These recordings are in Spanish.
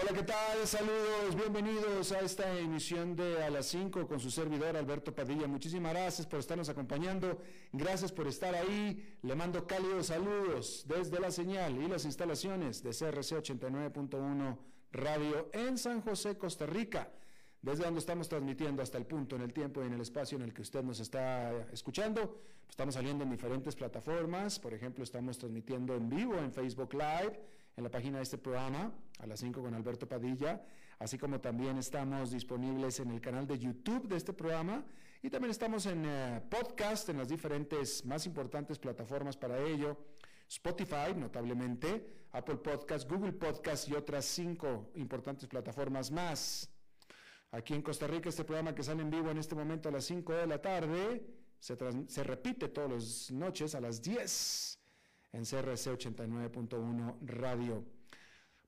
Hola, ¿qué tal? Saludos, bienvenidos a esta emisión de A las 5 con su servidor Alberto Padilla. Muchísimas gracias por estarnos acompañando, gracias por estar ahí. Le mando cálidos saludos desde la señal y las instalaciones de CRC 89.1 Radio en San José, Costa Rica desde donde estamos transmitiendo hasta el punto, en el tiempo y en el espacio en el que usted nos está escuchando. Estamos saliendo en diferentes plataformas, por ejemplo, estamos transmitiendo en vivo en Facebook Live, en la página de este programa, a las 5 con Alberto Padilla, así como también estamos disponibles en el canal de YouTube de este programa y también estamos en eh, podcast, en las diferentes más importantes plataformas para ello. Spotify, notablemente, Apple Podcast, Google Podcast y otras cinco importantes plataformas más. Aquí en Costa Rica, este programa que sale en vivo en este momento a las 5 de la tarde, se, se repite todas las noches a las 10 en CRC 89.1 Radio.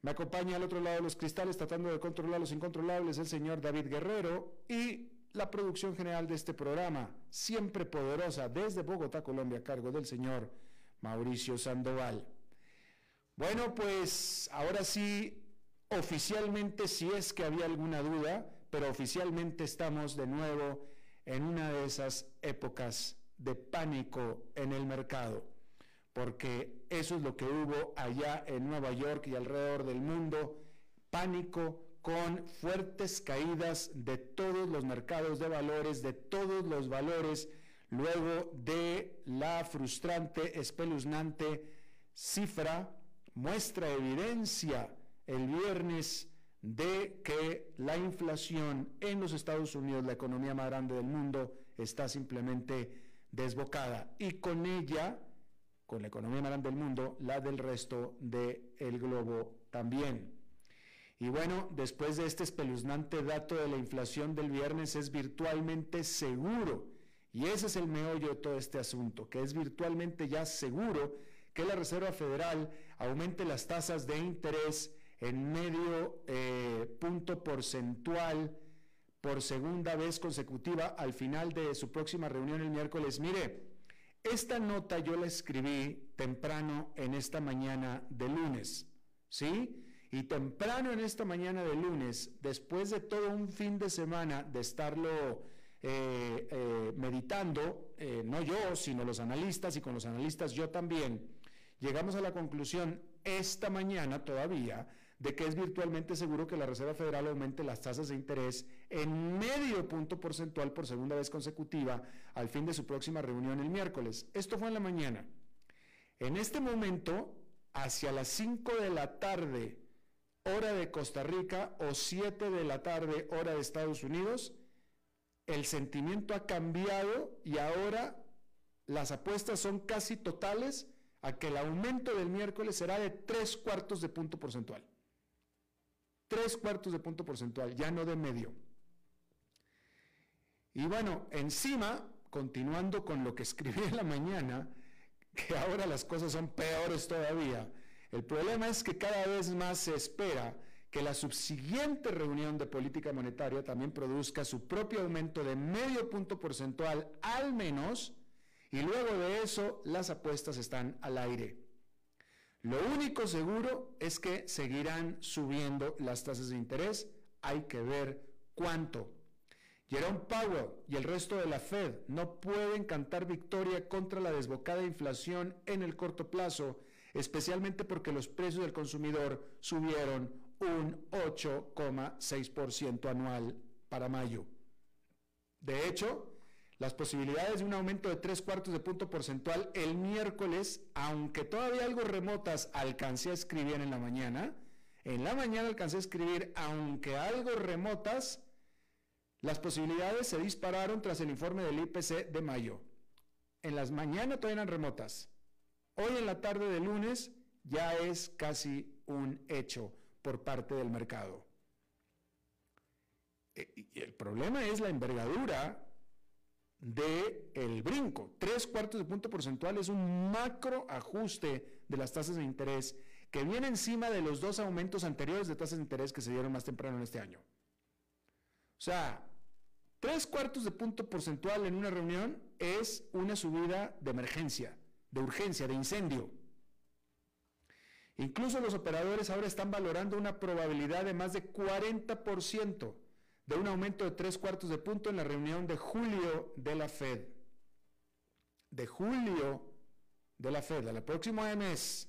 Me acompaña al otro lado de los cristales tratando de controlar los incontrolables el señor David Guerrero y la producción general de este programa, siempre poderosa desde Bogotá, Colombia, a cargo del señor Mauricio Sandoval. Bueno, pues ahora sí, oficialmente, si es que había alguna duda, pero oficialmente estamos de nuevo en una de esas épocas de pánico en el mercado porque eso es lo que hubo allá en Nueva York y alrededor del mundo, pánico con fuertes caídas de todos los mercados de valores, de todos los valores, luego de la frustrante, espeluznante cifra, muestra evidencia el viernes de que la inflación en los Estados Unidos, la economía más grande del mundo, está simplemente desbocada. Y con ella con la economía más grande del mundo, la del resto del globo también. Y bueno, después de este espeluznante dato de la inflación del viernes, es virtualmente seguro, y ese es el meollo de todo este asunto, que es virtualmente ya seguro que la Reserva Federal aumente las tasas de interés en medio eh, punto porcentual por segunda vez consecutiva al final de su próxima reunión el miércoles. Mire, esta nota yo la escribí temprano en esta mañana de lunes, ¿sí? Y temprano en esta mañana de lunes, después de todo un fin de semana de estarlo eh, eh, meditando, eh, no yo, sino los analistas y con los analistas yo también, llegamos a la conclusión esta mañana todavía de que es virtualmente seguro que la Reserva Federal aumente las tasas de interés en medio punto porcentual por segunda vez consecutiva al fin de su próxima reunión el miércoles. Esto fue en la mañana. En este momento, hacia las 5 de la tarde, hora de Costa Rica, o 7 de la tarde, hora de Estados Unidos, el sentimiento ha cambiado y ahora las apuestas son casi totales a que el aumento del miércoles será de tres cuartos de punto porcentual tres cuartos de punto porcentual, ya no de medio. Y bueno, encima, continuando con lo que escribí en la mañana, que ahora las cosas son peores todavía, el problema es que cada vez más se espera que la subsiguiente reunión de política monetaria también produzca su propio aumento de medio punto porcentual al menos, y luego de eso las apuestas están al aire. Lo único seguro es que seguirán subiendo las tasas de interés. Hay que ver cuánto. Jerome Powell y el resto de la Fed no pueden cantar victoria contra la desbocada inflación en el corto plazo, especialmente porque los precios del consumidor subieron un 8,6% anual para mayo. De hecho, las posibilidades de un aumento de tres cuartos de punto porcentual el miércoles, aunque todavía algo remotas, alcancé a escribir en la mañana. En la mañana alcancé a escribir, aunque algo remotas, las posibilidades se dispararon tras el informe del IPC de mayo. En las mañanas todavía eran remotas. Hoy en la tarde de lunes ya es casi un hecho por parte del mercado. Eh, y el problema es la envergadura del el brinco. Tres cuartos de punto porcentual es un macro ajuste de las tasas de interés que viene encima de los dos aumentos anteriores de tasas de interés que se dieron más temprano en este año. O sea, Tres cuartos de punto porcentual en una reunión es una subida de emergencia, de urgencia, de incendio. Incluso los operadores ahora están valorando una probabilidad de más de 40% de un aumento de tres cuartos de punto en la reunión de julio de la Fed. De julio de la Fed, a la próxima mes,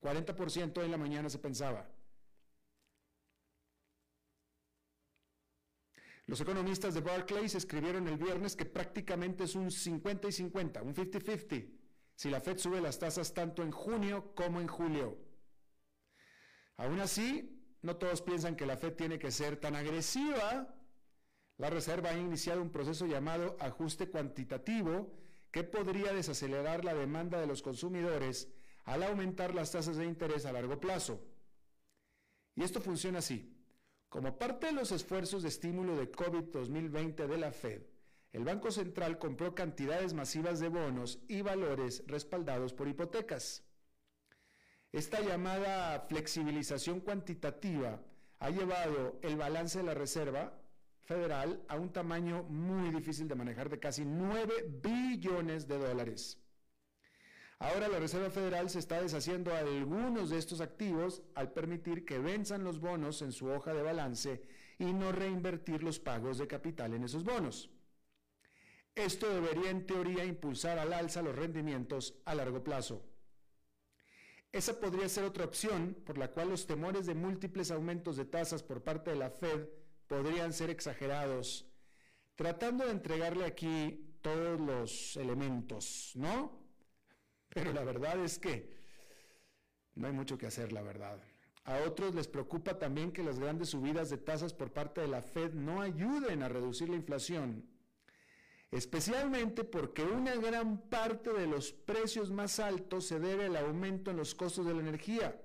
40% en la mañana se pensaba. Los economistas de Barclays escribieron el viernes que prácticamente es un 50 y 50, un 50-50, si la Fed sube las tasas tanto en junio como en julio. Aún así, no todos piensan que la Fed tiene que ser tan agresiva. La Reserva ha iniciado un proceso llamado ajuste cuantitativo que podría desacelerar la demanda de los consumidores al aumentar las tasas de interés a largo plazo. Y esto funciona así. Como parte de los esfuerzos de estímulo de COVID 2020 de la Fed, el Banco Central compró cantidades masivas de bonos y valores respaldados por hipotecas. Esta llamada flexibilización cuantitativa ha llevado el balance de la Reserva Federal a un tamaño muy difícil de manejar de casi 9 billones de dólares. Ahora la Reserva Federal se está deshaciendo algunos de estos activos al permitir que venzan los bonos en su hoja de balance y no reinvertir los pagos de capital en esos bonos. Esto debería en teoría impulsar al alza los rendimientos a largo plazo. Esa podría ser otra opción por la cual los temores de múltiples aumentos de tasas por parte de la Fed podrían ser exagerados, tratando de entregarle aquí todos los elementos, ¿no? Pero la verdad es que no hay mucho que hacer, la verdad. A otros les preocupa también que las grandes subidas de tasas por parte de la Fed no ayuden a reducir la inflación, especialmente porque una gran parte de los precios más altos se debe al aumento en los costos de la energía.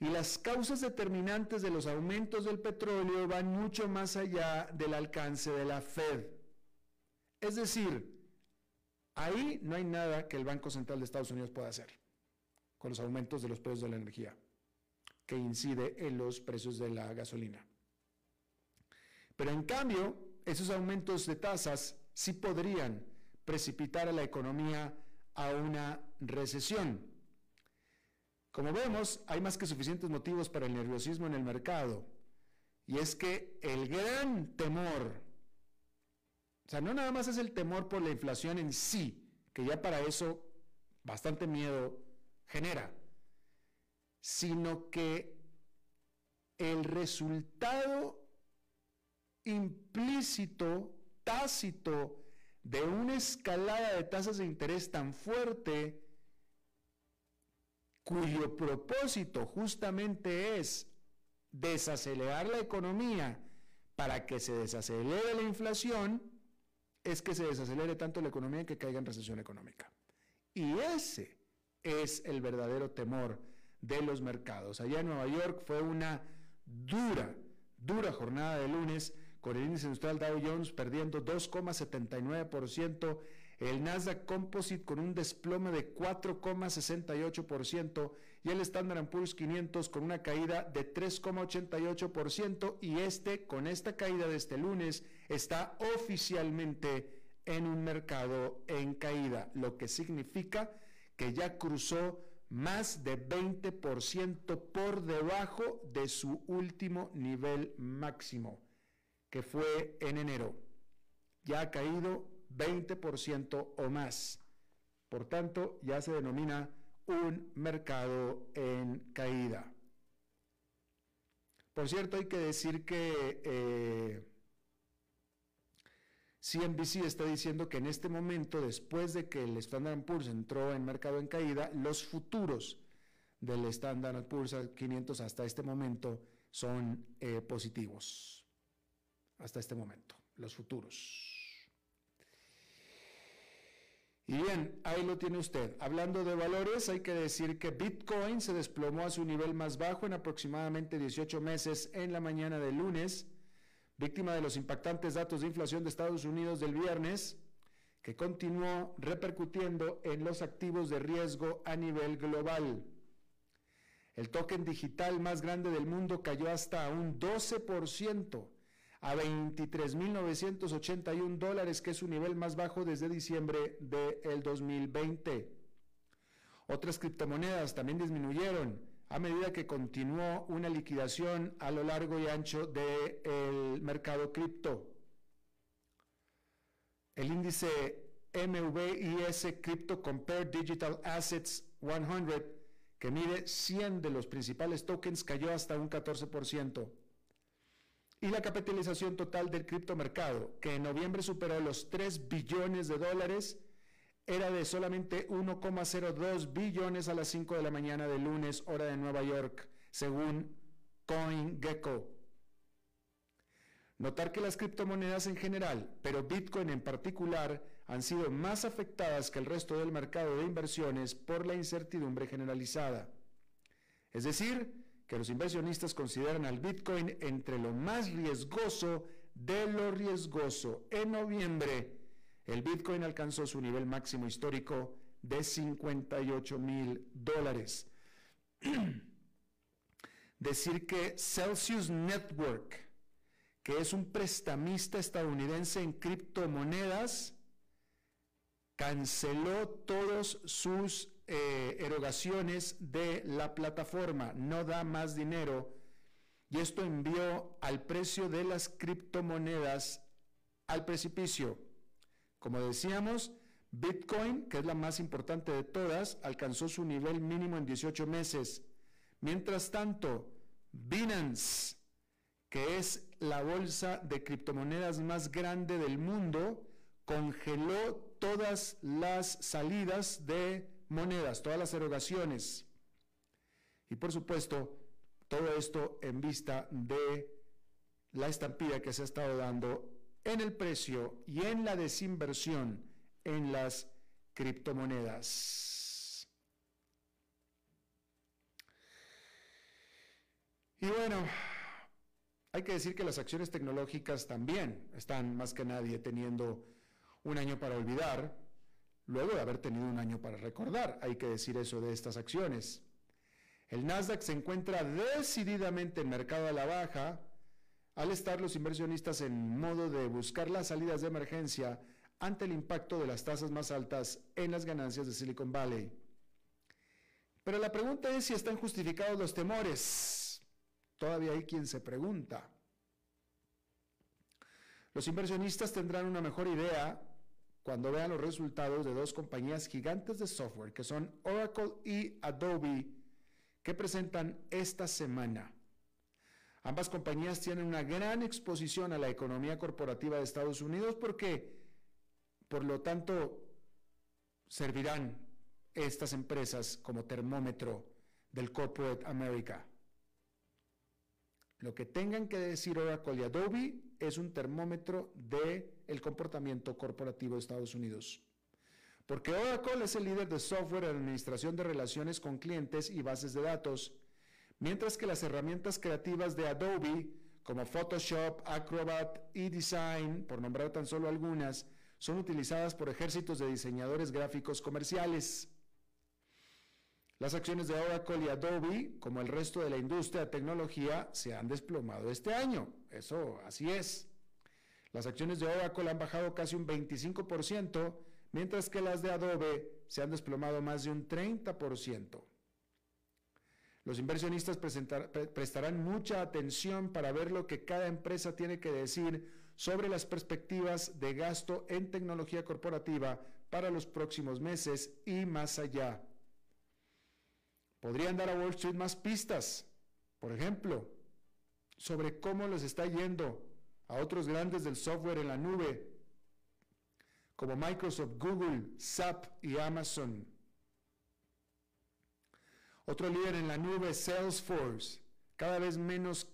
Y las causas determinantes de los aumentos del petróleo van mucho más allá del alcance de la Fed. Es decir, Ahí no hay nada que el Banco Central de Estados Unidos pueda hacer con los aumentos de los precios de la energía, que incide en los precios de la gasolina. Pero en cambio, esos aumentos de tasas sí podrían precipitar a la economía a una recesión. Como vemos, hay más que suficientes motivos para el nerviosismo en el mercado. Y es que el gran temor o sea, no nada más es el temor por la inflación en sí, que ya para eso bastante miedo genera, sino que el resultado implícito, tácito, de una escalada de tasas de interés tan fuerte, cuyo propósito justamente es desacelerar la economía para que se desacelere la inflación, es que se desacelere tanto la economía que caiga en recesión económica. Y ese es el verdadero temor de los mercados. Allá en Nueva York fue una dura, dura jornada de lunes con el índice industrial Dow Jones perdiendo 2,79%, el Nasdaq Composite con un desplome de 4,68% y el Standard Poor's 500 con una caída de 3,88% y este con esta caída de este lunes está oficialmente en un mercado en caída, lo que significa que ya cruzó más de 20% por debajo de su último nivel máximo, que fue en enero. Ya ha caído 20% o más. Por tanto, ya se denomina un mercado en caída. Por cierto, hay que decir que eh, CNBC está diciendo que en este momento, después de que el Standard Poor's entró en mercado en caída, los futuros del Standard Poor's 500 hasta este momento son eh, positivos. Hasta este momento, los futuros. Y bien, ahí lo tiene usted. Hablando de valores, hay que decir que Bitcoin se desplomó a su nivel más bajo en aproximadamente 18 meses en la mañana del lunes, víctima de los impactantes datos de inflación de Estados Unidos del viernes, que continuó repercutiendo en los activos de riesgo a nivel global. El token digital más grande del mundo cayó hasta un 12% a 23.981 dólares, que es su nivel más bajo desde diciembre del 2020. Otras criptomonedas también disminuyeron a medida que continuó una liquidación a lo largo y ancho del mercado cripto. El índice MVIS Crypto Compare Digital Assets 100, que mide 100 de los principales tokens, cayó hasta un 14% y la capitalización total del criptomercado, que en noviembre superó los 3 billones de dólares, era de solamente 1,02 billones a las 5 de la mañana del lunes, hora de Nueva York, según CoinGecko. Notar que las criptomonedas en general, pero Bitcoin en particular, han sido más afectadas que el resto del mercado de inversiones por la incertidumbre generalizada. Es decir, que los inversionistas consideran al Bitcoin entre lo más riesgoso de lo riesgoso. En noviembre, el Bitcoin alcanzó su nivel máximo histórico de 58 mil dólares. Decir que Celsius Network, que es un prestamista estadounidense en criptomonedas, canceló todos sus eh, erogaciones de la plataforma, no da más dinero y esto envió al precio de las criptomonedas al precipicio. Como decíamos, Bitcoin, que es la más importante de todas, alcanzó su nivel mínimo en 18 meses. Mientras tanto, Binance, que es la bolsa de criptomonedas más grande del mundo, congeló todas las salidas de monedas, todas las erogaciones. Y por supuesto, todo esto en vista de la estampida que se ha estado dando en el precio y en la desinversión en las criptomonedas. Y bueno, hay que decir que las acciones tecnológicas también están más que nadie teniendo un año para olvidar, luego de haber tenido un año para recordar. Hay que decir eso de estas acciones. El Nasdaq se encuentra decididamente en mercado a la baja al estar los inversionistas en modo de buscar las salidas de emergencia ante el impacto de las tasas más altas en las ganancias de Silicon Valley. Pero la pregunta es si están justificados los temores. Todavía hay quien se pregunta. Los inversionistas tendrán una mejor idea cuando vean los resultados de dos compañías gigantes de software, que son Oracle y Adobe, que presentan esta semana. Ambas compañías tienen una gran exposición a la economía corporativa de Estados Unidos porque, por lo tanto, servirán estas empresas como termómetro del Corporate America. Lo que tengan que decir Oracle y Adobe es un termómetro del el comportamiento corporativo de Estados Unidos. Porque Oracle es el líder de software en administración de relaciones con clientes y bases de datos, mientras que las herramientas creativas de Adobe, como Photoshop, Acrobat, eDesign, por nombrar tan solo algunas, son utilizadas por ejércitos de diseñadores gráficos comerciales. Las acciones de Oracle y Adobe, como el resto de la industria de tecnología, se han desplomado este año. Eso así es. Las acciones de Oracle han bajado casi un 25%, mientras que las de Adobe se han desplomado más de un 30%. Los inversionistas prestarán mucha atención para ver lo que cada empresa tiene que decir sobre las perspectivas de gasto en tecnología corporativa para los próximos meses y más allá. Podrían dar a Wall Street más pistas, por ejemplo, sobre cómo les está yendo a otros grandes del software en la nube, como Microsoft, Google, SAP y Amazon. Otro líder en la nube, Salesforce, cada vez menos,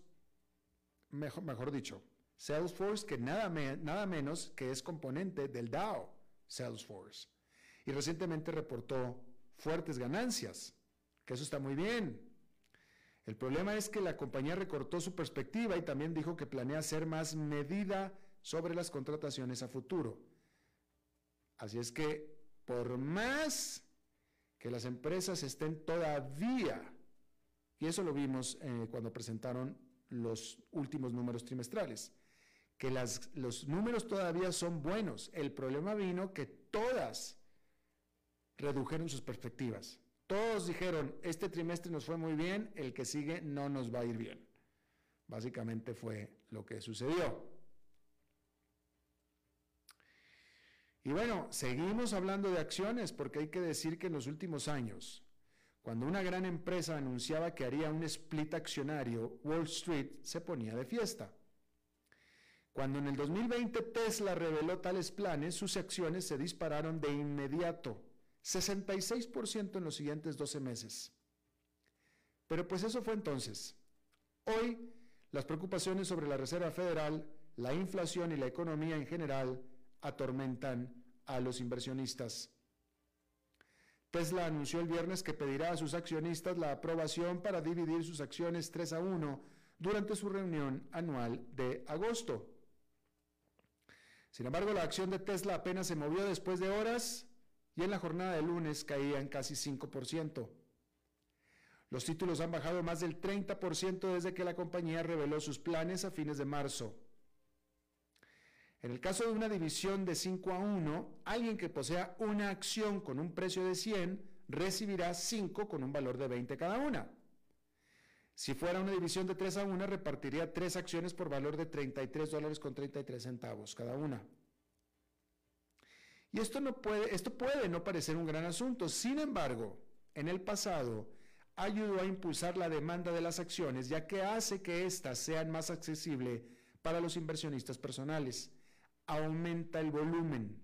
mejor, dicho, Salesforce que nada, nada menos que es componente del DAO Salesforce. Y recientemente reportó fuertes ganancias, eso está muy bien. El problema es que la compañía recortó su perspectiva y también dijo que planea ser más medida sobre las contrataciones a futuro. Así es que, por más que las empresas estén todavía, y eso lo vimos eh, cuando presentaron los últimos números trimestrales, que los números todavía son buenos. El problema vino que todas redujeron sus perspectivas. Todos dijeron, este trimestre nos fue muy bien, el que sigue no nos va a ir bien. Básicamente fue lo que sucedió. Y bueno, seguimos hablando de acciones porque hay que decir que en los últimos años, cuando una gran empresa anunciaba que haría un split accionario, Wall Street se ponía de fiesta. Cuando en el 2020 Tesla reveló tales planes, sus acciones se dispararon de inmediato, 66% en los siguientes 12 meses. Pero pues eso fue entonces. Hoy, las preocupaciones sobre la Reserva Federal, la inflación y la economía en general atormentan a los inversionistas. Tesla anunció el viernes que pedirá a sus accionistas la aprobación para dividir sus acciones 3 a 1 durante su reunión anual de agosto. Sin embargo, la acción de Tesla apenas se movió después de horas y en la jornada de lunes caía en casi 5%. Los títulos han bajado más del 30% desde que la compañía reveló sus planes a fines de marzo. En el caso de una división de 5 a 1, alguien que posea una acción con un precio de 100 recibirá 5 con un valor de 20 cada una. Si fuera una división de 3 a 1, repartiría 3 acciones por valor de 33 dólares con 33 centavos cada una. Y esto, no puede, esto puede no parecer un gran asunto, sin embargo, en el pasado ayudó a impulsar la demanda de las acciones, ya que hace que éstas sean más accesibles para los inversionistas personales aumenta el volumen.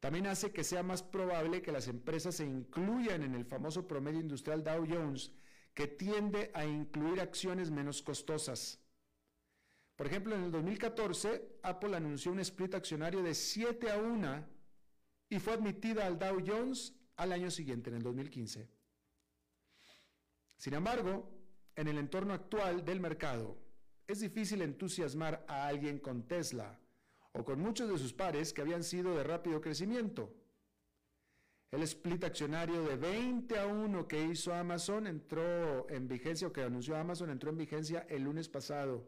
También hace que sea más probable que las empresas se incluyan en el famoso promedio industrial Dow Jones, que tiende a incluir acciones menos costosas. Por ejemplo, en el 2014, Apple anunció un split accionario de 7 a 1 y fue admitida al Dow Jones al año siguiente, en el 2015. Sin embargo, en el entorno actual del mercado, es difícil entusiasmar a alguien con Tesla o con muchos de sus pares que habían sido de rápido crecimiento. El split accionario de 20 a 1 que hizo Amazon entró en vigencia, o que anunció Amazon, entró en vigencia el lunes pasado.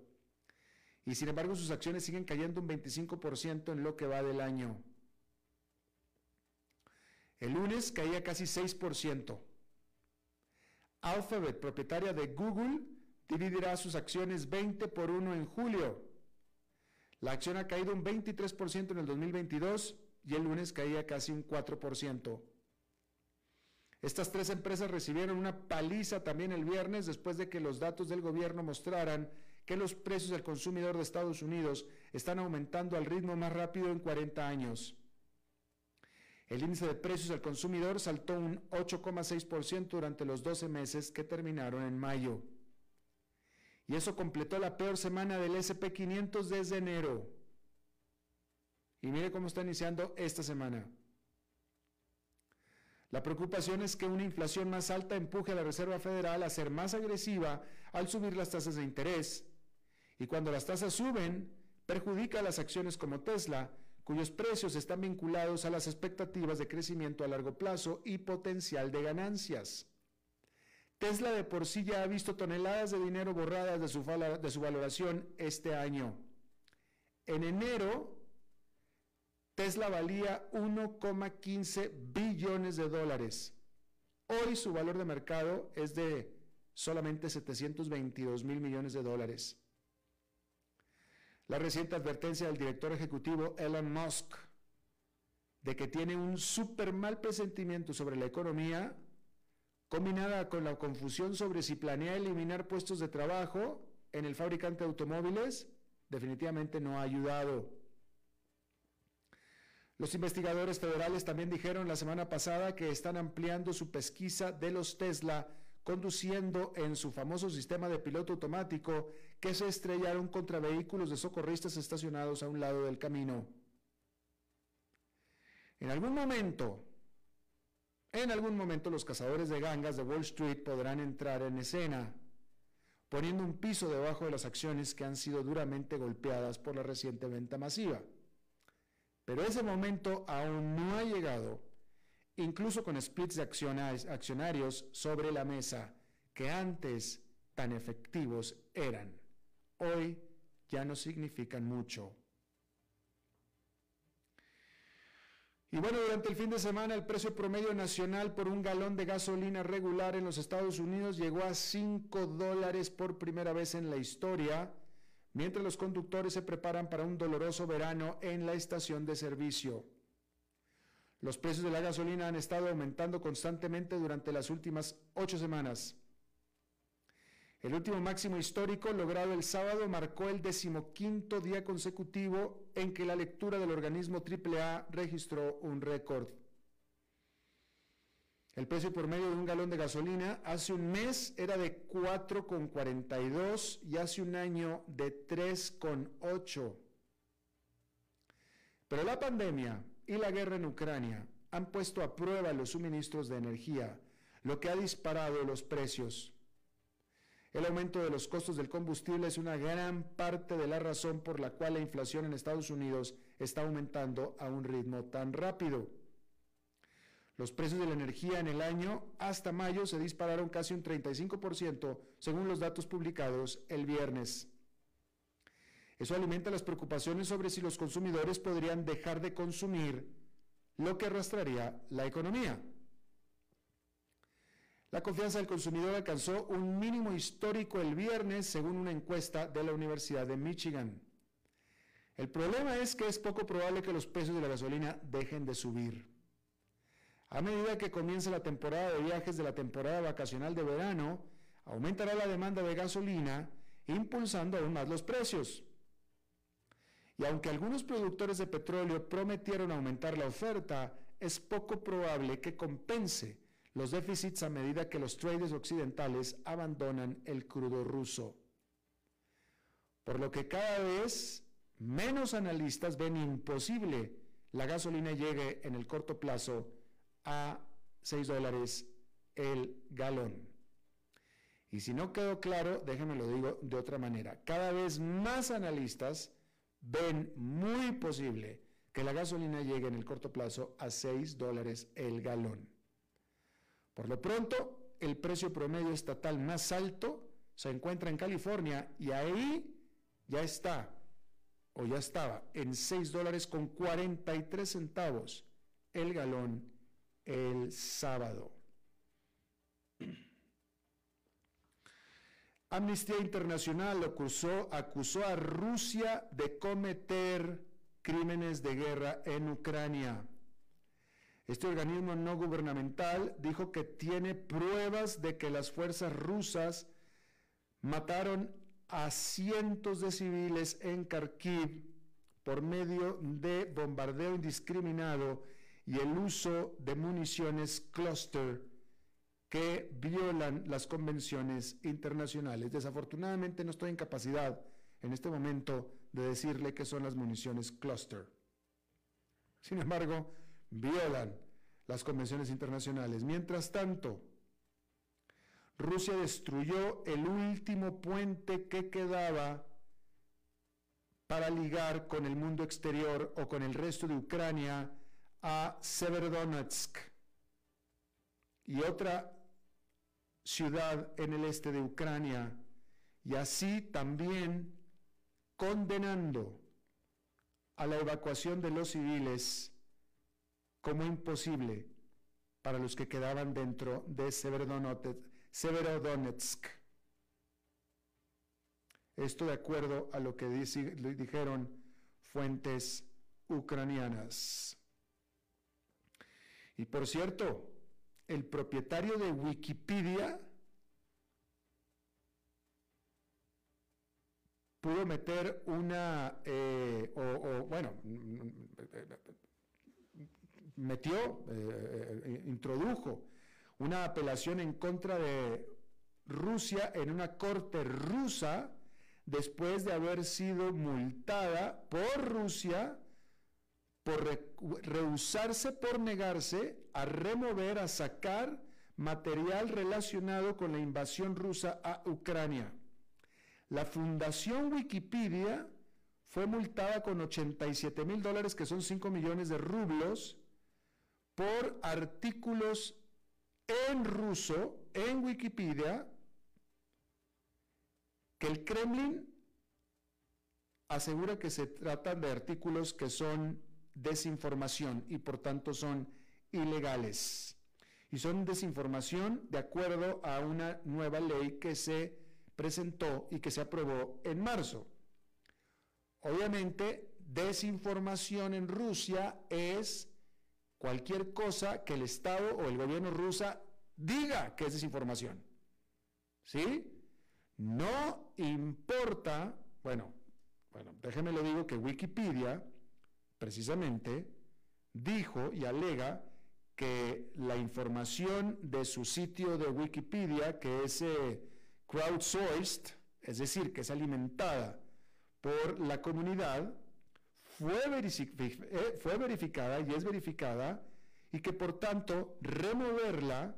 Y sin embargo sus acciones siguen cayendo un 25% en lo que va del año. El lunes caía casi 6%. Alphabet, propietaria de Google, dividirá sus acciones 20 por 1 en julio. La acción ha caído un 23% en el 2022 y el lunes caía casi un 4%. Estas tres empresas recibieron una paliza también el viernes después de que los datos del gobierno mostraran que los precios del consumidor de Estados Unidos están aumentando al ritmo más rápido en 40 años. El índice de precios al consumidor saltó un 8,6% durante los 12 meses que terminaron en mayo y eso completó la peor semana del SP500 desde enero. Y mire cómo está iniciando esta semana. La preocupación es que una inflación más alta empuje a la Reserva Federal a ser más agresiva al subir las tasas de interés. Y cuando las tasas suben, perjudica a las acciones como Tesla, cuyos precios están vinculados a las expectativas de crecimiento a largo plazo y potencial de ganancias. Tesla de por sí ya ha visto toneladas de dinero borradas de su, de su valoración este año. En enero, Tesla valía 1,15 billones de dólares. Hoy su valor de mercado es de solamente 722 mil millones de dólares. La reciente advertencia del director ejecutivo Elon Musk de que tiene un súper mal presentimiento sobre la economía, combinada con la confusión sobre si planea eliminar puestos de trabajo en el fabricante de automóviles, definitivamente no ha ayudado. Los investigadores federales también dijeron la semana pasada que están ampliando su pesquisa de los Tesla conduciendo en su famoso sistema de piloto automático que se estrellaron contra vehículos de socorristas estacionados a un lado del camino. En algún momento, en algún momento los cazadores de gangas de Wall Street podrán entrar en escena, poniendo un piso debajo de las acciones que han sido duramente golpeadas por la reciente venta masiva. Pero ese momento aún no ha llegado incluso con splits de accionarios sobre la mesa que antes tan efectivos eran. Hoy ya no significan mucho. Y bueno, durante el fin de semana el precio promedio nacional por un galón de gasolina regular en los Estados Unidos llegó a 5 dólares por primera vez en la historia, mientras los conductores se preparan para un doloroso verano en la estación de servicio. Los precios de la gasolina han estado aumentando constantemente durante las últimas ocho semanas. El último máximo histórico logrado el sábado marcó el decimoquinto día consecutivo en que la lectura del organismo AAA registró un récord. El precio por medio de un galón de gasolina hace un mes era de 4,42 y hace un año de 3,8. Pero la pandemia y la guerra en Ucrania han puesto a prueba los suministros de energía, lo que ha disparado los precios. El aumento de los costos del combustible es una gran parte de la razón por la cual la inflación en Estados Unidos está aumentando a un ritmo tan rápido. Los precios de la energía en el año hasta mayo se dispararon casi un 35% según los datos publicados el viernes. Eso alimenta las preocupaciones sobre si los consumidores podrían dejar de consumir, lo que arrastraría la economía. La confianza del consumidor alcanzó un mínimo histórico el viernes, según una encuesta de la Universidad de Michigan. El problema es que es poco probable que los precios de la gasolina dejen de subir. A medida que comience la temporada de viajes de la temporada vacacional de verano, aumentará la demanda de gasolina, impulsando aún más los precios. Y aunque algunos productores de petróleo prometieron aumentar la oferta, es poco probable que compense los déficits a medida que los traders occidentales abandonan el crudo ruso. Por lo que cada vez menos analistas ven imposible la gasolina llegue en el corto plazo a 6 dólares el galón. Y si no quedó claro, déjenme lo digo de otra manera. Cada vez más analistas ven muy posible que la gasolina llegue en el corto plazo a 6 dólares el galón. Por lo pronto, el precio promedio estatal más alto se encuentra en California y ahí ya está, o ya estaba, en 6 dólares con 43 centavos el galón el sábado. Amnistía Internacional acusó, acusó a Rusia de cometer crímenes de guerra en Ucrania. Este organismo no gubernamental dijo que tiene pruebas de que las fuerzas rusas mataron a cientos de civiles en Kharkiv por medio de bombardeo indiscriminado y el uso de municiones cluster que violan las convenciones internacionales. Desafortunadamente no estoy en capacidad en este momento de decirle que son las municiones cluster. Sin embargo, violan las convenciones internacionales. Mientras tanto, Rusia destruyó el último puente que quedaba para ligar con el mundo exterior o con el resto de Ucrania a Severodonetsk y otra ciudad en el este de Ucrania y así también condenando a la evacuación de los civiles como imposible para los que quedaban dentro de Severodonetsk. Esto de acuerdo a lo que dijeron fuentes ucranianas. Y por cierto, el propietario de Wikipedia pudo meter una, eh, o, metió, eh, eh, introdujo una apelación en contra de Rusia en una corte rusa después de haber sido multada por Rusia por rehusarse, por negarse a remover, a sacar material relacionado con la invasión rusa a Ucrania. La Fundación Wikipedia fue multada con 87 mil dólares, que son 5 millones de rublos, por artículos en ruso, en Wikipedia, que el Kremlin asegura que se tratan de artículos que son desinformación y por tanto son ilegales. Y son desinformación de acuerdo a una nueva ley que se presentó y que se aprobó en marzo. Obviamente, desinformación en Rusia es cualquier cosa que el Estado o el gobierno rusa diga que es desinformación. ¿Sí? No importa, bueno, bueno, déjeme le digo que Wikipedia precisamente dijo y alega que la información de su sitio de Wikipedia, que es eh, crowdsourced, es decir, que es alimentada por la comunidad, fue, eh, fue verificada y es verificada y que por tanto removerla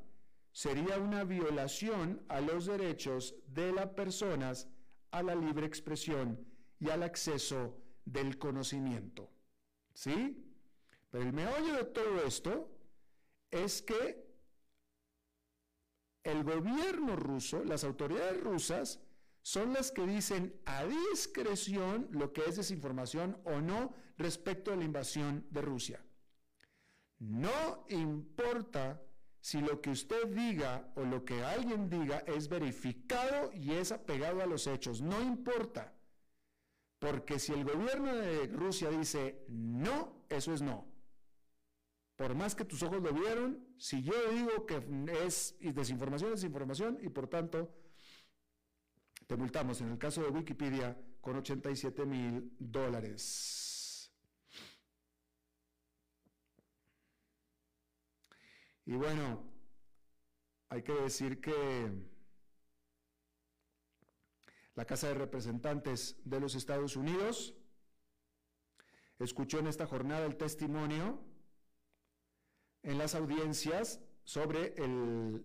sería una violación a los derechos de las personas a la libre expresión y al acceso del conocimiento. ¿Sí? Pero el meollo de todo esto es que el gobierno ruso, las autoridades rusas, son las que dicen a discreción lo que es desinformación o no respecto a la invasión de Rusia. No importa si lo que usted diga o lo que alguien diga es verificado y es apegado a los hechos. No importa. Porque si el gobierno de Rusia dice no, eso es no. Por más que tus ojos lo vieron, si yo digo que es desinformación, es desinformación y por tanto te multamos en el caso de Wikipedia con 87 mil dólares. Y bueno, hay que decir que la Casa de Representantes de los Estados Unidos escuchó en esta jornada el testimonio en las audiencias sobre el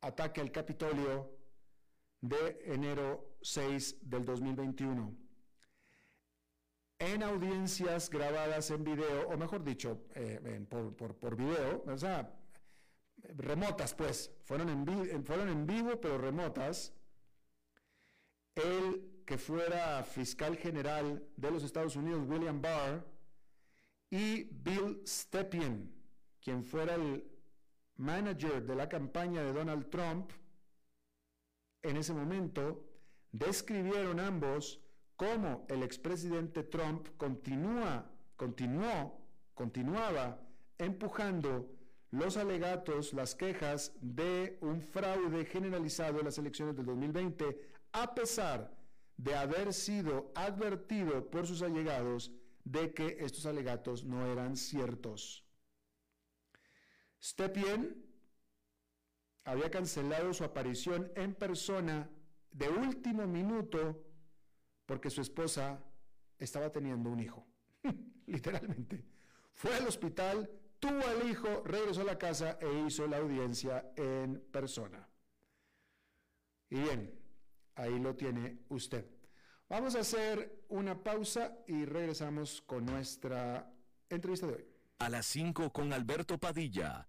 ataque al Capitolio de enero 6 del 2021. En audiencias grabadas en video, o mejor dicho, eh, por, por, video, o sea, remotas pues, fueron en, fueron en vivo pero remotas, el que fuera fiscal general de los Estados Unidos, William Barr, y Bill Stepien, quien fuera el manager de la campaña de Donald Trump, en ese momento describieron ambos cómo el expresidente Trump continúa, continuó, continuaba empujando los alegatos, las quejas de un fraude generalizado en las elecciones del 2020 a pesar de haber sido advertido por sus allegados de que estos alegatos no eran ciertos. Stepien había cancelado su aparición en persona de último minuto porque su esposa estaba teniendo un hijo. Literalmente. Fue al hospital, tuvo al hijo, regresó a la casa e hizo la audiencia en persona. Y bien, Ahí lo tiene usted. Vamos a hacer una pausa y regresamos con nuestra entrevista de hoy. A las 5 con Alberto Padilla,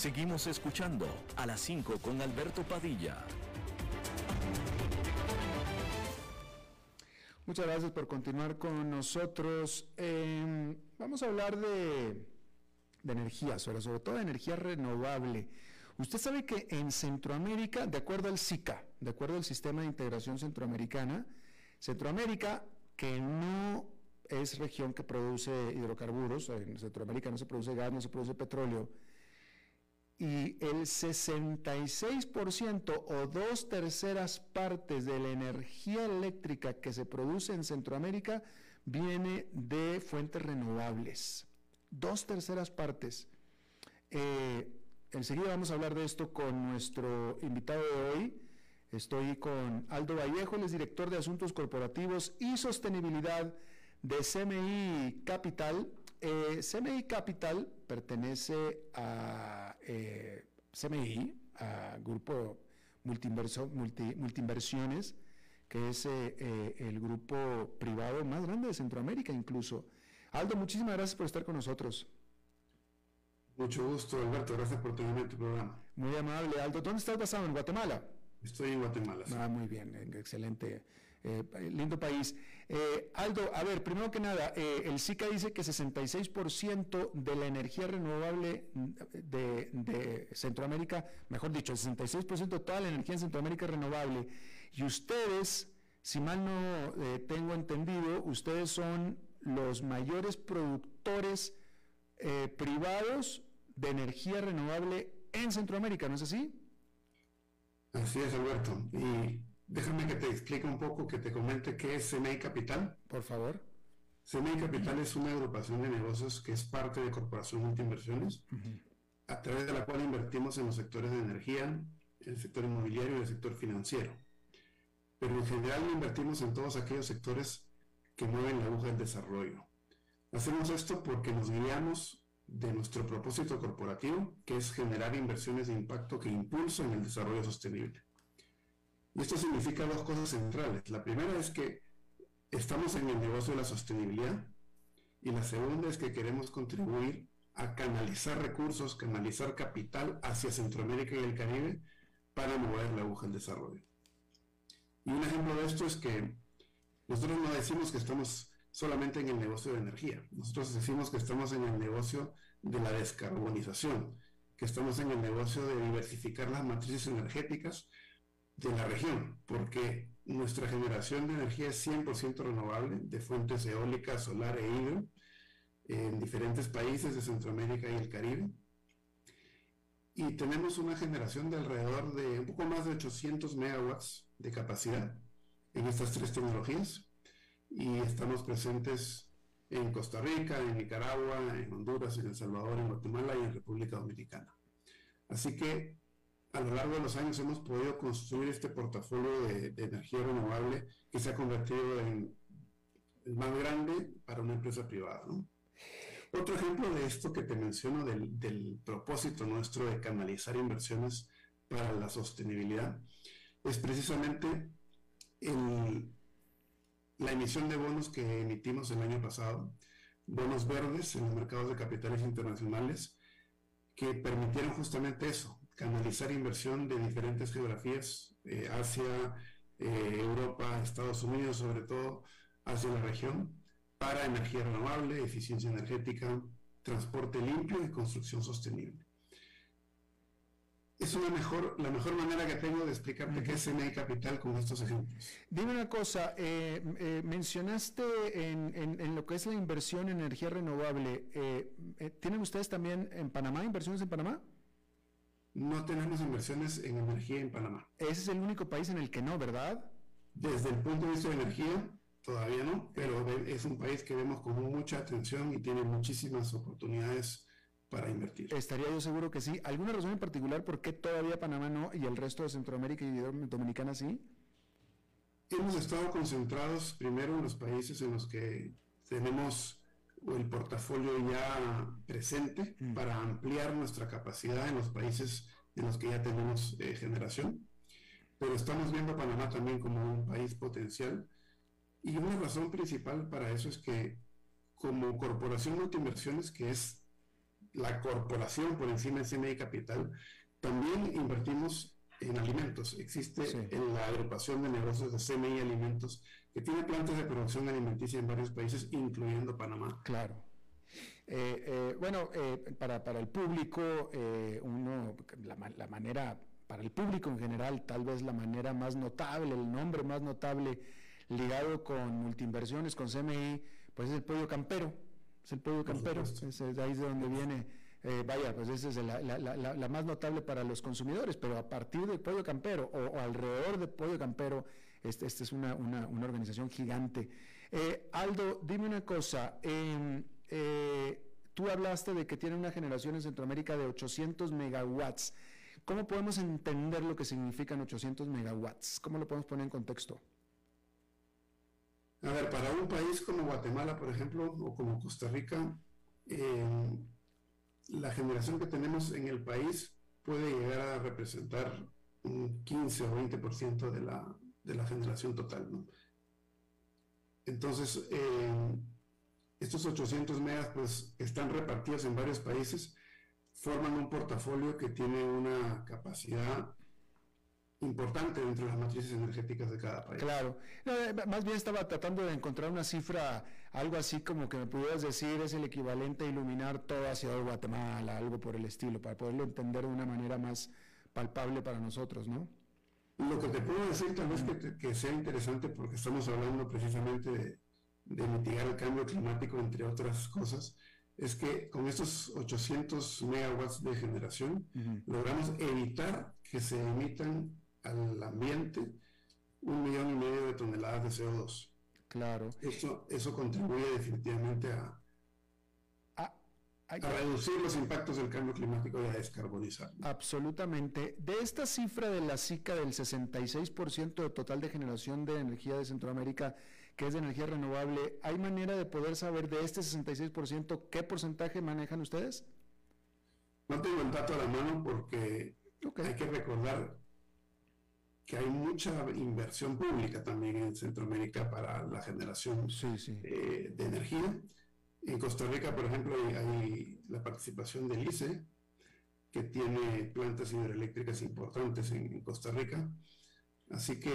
Seguimos escuchando a las 5 con Alberto Padilla. Muchas gracias por continuar con nosotros. Eh, vamos a hablar de, de energía, sobre, sobre todo de energía renovable. Usted sabe que en Centroamérica, de acuerdo al SICA, de acuerdo al Sistema de Integración Centroamericana, Centroamérica, que no es región que produce hidrocarburos, en Centroamérica no se produce gas, no se produce petróleo, y el 66% o dos terceras partes de la energía eléctrica que se produce en Centroamérica viene de fuentes renovables. Dos terceras partes. Eh, enseguida vamos a hablar de esto con nuestro invitado de hoy. Estoy con Aldo Vallejo, él es director de Asuntos Corporativos y Sostenibilidad de CMI Capital. Eh, CMI Capital pertenece a eh, CMI, a Grupo Multi, Multinversiones, que es eh, el grupo privado más grande de Centroamérica incluso. Aldo, muchísimas gracias por estar con nosotros. Mucho gusto, Alberto. Gracias por tenerme en tu programa. Muy amable, Aldo. ¿Dónde estás basado? ¿En Guatemala? Estoy en Guatemala. Sí. Ah, muy bien, excelente. Eh, lindo país. Eh, Aldo, a ver, primero que nada, eh, el SICA dice que 66% de la energía renovable de, de, Centroamérica, mejor dicho, el 66% de toda la energía en Centroamérica es renovable. Y ustedes, si mal no tengo entendido, ustedes son los mayores productores privados de energía renovable en Centroamérica, ¿no es así? Así es, Alberto. Y déjame que te explique un poco, que te comente qué es CMI Capital. Por favor. CMI Capital es una agrupación de negocios que es parte de Corporación Multiinversiones, uh -huh. a través de la cual invertimos en los sectores de energía, el sector inmobiliario y el sector financiero. Pero en general invertimos en todos aquellos sectores que mueven la aguja del desarrollo. Hacemos esto porque nos guiamos de nuestro propósito corporativo, que es generar inversiones de impacto que impulsen el desarrollo sostenible. Esto significa dos cosas centrales. La primera es que estamos en el negocio de la sostenibilidad y la segunda es que queremos contribuir a canalizar recursos, canalizar capital hacia Centroamérica y el Caribe para mover la aguja del desarrollo. Y un ejemplo de esto es que nosotros no decimos que estamos solamente en el negocio de energía. Nosotros decimos que estamos en el negocio de la descarbonización, que estamos en el negocio de diversificar las matrices energéticas de la región, porque nuestra generación de energía es 100% renovable, de fuentes eólicas, solar e hidro, en diferentes países de Centroamérica y el Caribe. Y tenemos una generación de alrededor de un poco más de 800 megawatts de capacidad en estas tres tecnologías y estamos presentes en Costa Rica, en Nicaragua, en Honduras, en El Salvador, en Guatemala y en República Dominicana. Así que a lo largo de los años hemos podido construir este portafolio de, energía renovable que se ha convertido en el más grande para una empresa privada. Otro ejemplo de esto que te menciono del, propósito nuestro de canalizar inversiones para la sostenibilidad es precisamente la emisión de bonos que emitimos el año pasado, bonos verdes en los mercados de capitales internacionales que permitieron justamente eso, canalizar inversión de diferentes geografías, eh, Asia, eh, Europa, Estados Unidos, sobre todo hacia la región, para energía renovable, eficiencia energética, transporte limpio y construcción sostenible es una mejor, la mejor manera que tengo de explicarte qué es CNI Capital con estos ejemplos. Dime una cosa, eh, eh, mencionaste en, lo que es la inversión en energía renovable, eh, ¿tienen ustedes también en Panamá inversiones en Panamá? No tenemos inversiones en energía en Panamá. Ese es el único país en el que no, ¿verdad? Desde el punto de vista de energía, todavía no, pero es un país que vemos con mucha atención y tiene muchísimas oportunidades para invertir. Estaría yo seguro que sí. ¿Alguna razón en particular por qué todavía Panamá no y el resto de Centroamérica y Dominicana sí? Hemos estado concentrados primero en los países en los que tenemos el portafolio ya presente mm. para ampliar nuestra capacidad en los países en los que ya tenemos eh, generación. Pero estamos viendo a Panamá también como un país potencial. Y una razón principal para eso es que como corporación multiinversiones, que es la corporación por encima de CMI Capital, también invertimos en alimentos. Existe en la agrupación de negocios de CMI Alimentos que tiene plantas de producción alimenticia en varios países, incluyendo Panamá. Claro. Eh, eh, bueno, eh, para, para, el público, uno, la, la, manera, para el público en general, tal vez la manera más notable, el nombre más notable ligado con multiinversiones, con CMI, pues es el pollo campero es el pollo campero, es, de ahí de donde viene, eh, vaya, pues esa es la, más notable para los consumidores, pero a partir del pollo campero o, alrededor del pollo campero, esta este es una, organización gigante. Eh, Aldo, dime una cosa, em, eh, tú hablaste de que tiene una generación en Centroamérica de 800 megawatts. ¿Cómo podemos entender lo que significan 800 megawatts? ¿Cómo lo podemos poner en contexto? A ver, para un país como Guatemala, por ejemplo, o como Costa Rica, eh, la generación que tenemos en el país puede llegar a representar un 15 o 20% de la, de la generación total. Entonces, eh, estos 800 megas pues, están repartidos en varios países, forman un portafolio que tiene una capacidad importante dentro de las matrices energéticas de cada país. Claro, eh, más bien estaba tratando de encontrar una cifra, algo así como que me pudieras decir es el equivalente a iluminar toda Ciudad de Guatemala, algo por el estilo, para poderlo entender de una manera más palpable para nosotros, ¿no? Lo que te puedo decir tal vez que, que sea interesante porque estamos hablando precisamente de, mitigar el cambio climático, entre otras cosas, es que con estos 800 megawatts de generación logramos evitar que se emitan al ambiente un millón y medio de toneladas de CO2. Claro. Eso, eso contribuye definitivamente a, a, reducir los impactos del cambio climático y a descarbonizar. Absolutamente. De esta cifra de la SICA del 66% de total de generación de energía de Centroamérica, que es de energía renovable, ¿hay manera de poder saber de este 66% qué porcentaje manejan ustedes? No tengo el dato a la mano porque hay que recordar que hay mucha inversión pública también en Centroamérica para la generación eh, de energía. En Costa Rica, por ejemplo, hay, la participación del ICE, que tiene plantas hidroeléctricas importantes en, Costa Rica. Así que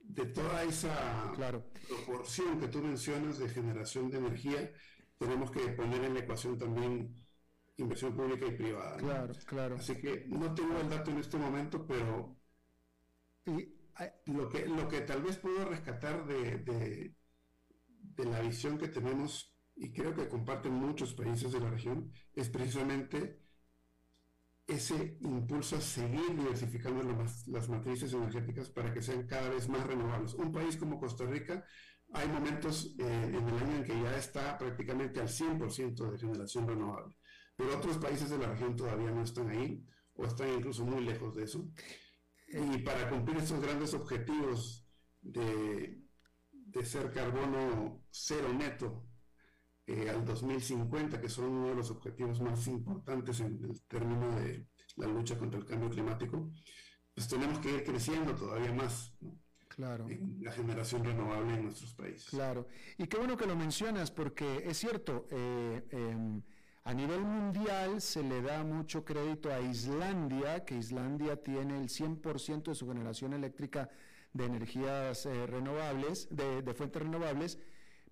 de toda esa proporción que tú mencionas de generación de energía, tenemos que poner en la ecuación también inversión pública y privada. Claro, claro. Así que no tengo el dato en este momento, pero lo, que, lo que tal vez puedo rescatar de, de, de la visión que tenemos, y creo que comparten muchos países de la región, es precisamente ese impulso a seguir diversificando las, matrices energéticas para que sean cada vez más renovables. Un país como Costa Rica, hay momentos eh, en el año en que ya está prácticamente al 100% de generación renovable pero otros países de la región todavía no están ahí o están incluso muy lejos de eso. Y para cumplir estos grandes objetivos de, de ser carbono cero neto eh, al 2050, que son uno de los objetivos más importantes en el término de la lucha contra el cambio climático, pues tenemos que ir creciendo todavía más. claro. en la generación renovable en nuestros países. Claro. Y qué bueno que lo mencionas, porque es cierto, eh, em, a nivel mundial se le da mucho crédito a Islandia, que Islandia tiene el 100% de su generación eléctrica de energías eh, renovables, de, fuentes renovables,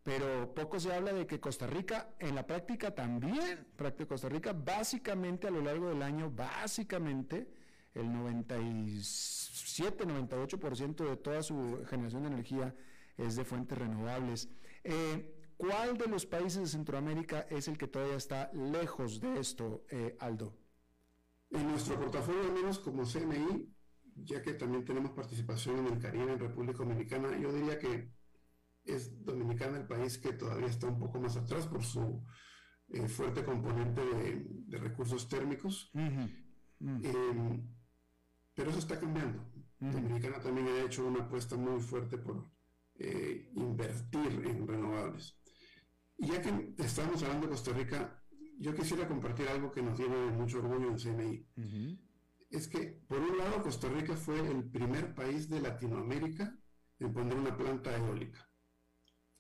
pero poco se habla de que Costa Rica, en la práctica también, Costa Rica básicamente a lo largo del año, básicamente el 97, 98% de toda su generación de energía es de fuentes renovables. Eh, ¿Cuál de los países de Centroamérica es el que todavía está lejos de esto, eh, Aldo? En nuestro portafolio, al menos como CNI, ya que también tenemos participación en el Caribe, en República Dominicana, yo diría que es Dominicana el país que todavía está un poco más atrás por su eh, fuerte componente de, recursos térmicos. Em, pero eso está cambiando. Dominicana también ha hecho una apuesta muy fuerte por eh, invertir en renovables. Y ya que estamos hablando de Costa Rica, yo quisiera compartir algo que nos tiene mucho orgullo en CNI. Es que, por un lado, Costa Rica fue el primer país de Latinoamérica en poner una planta eólica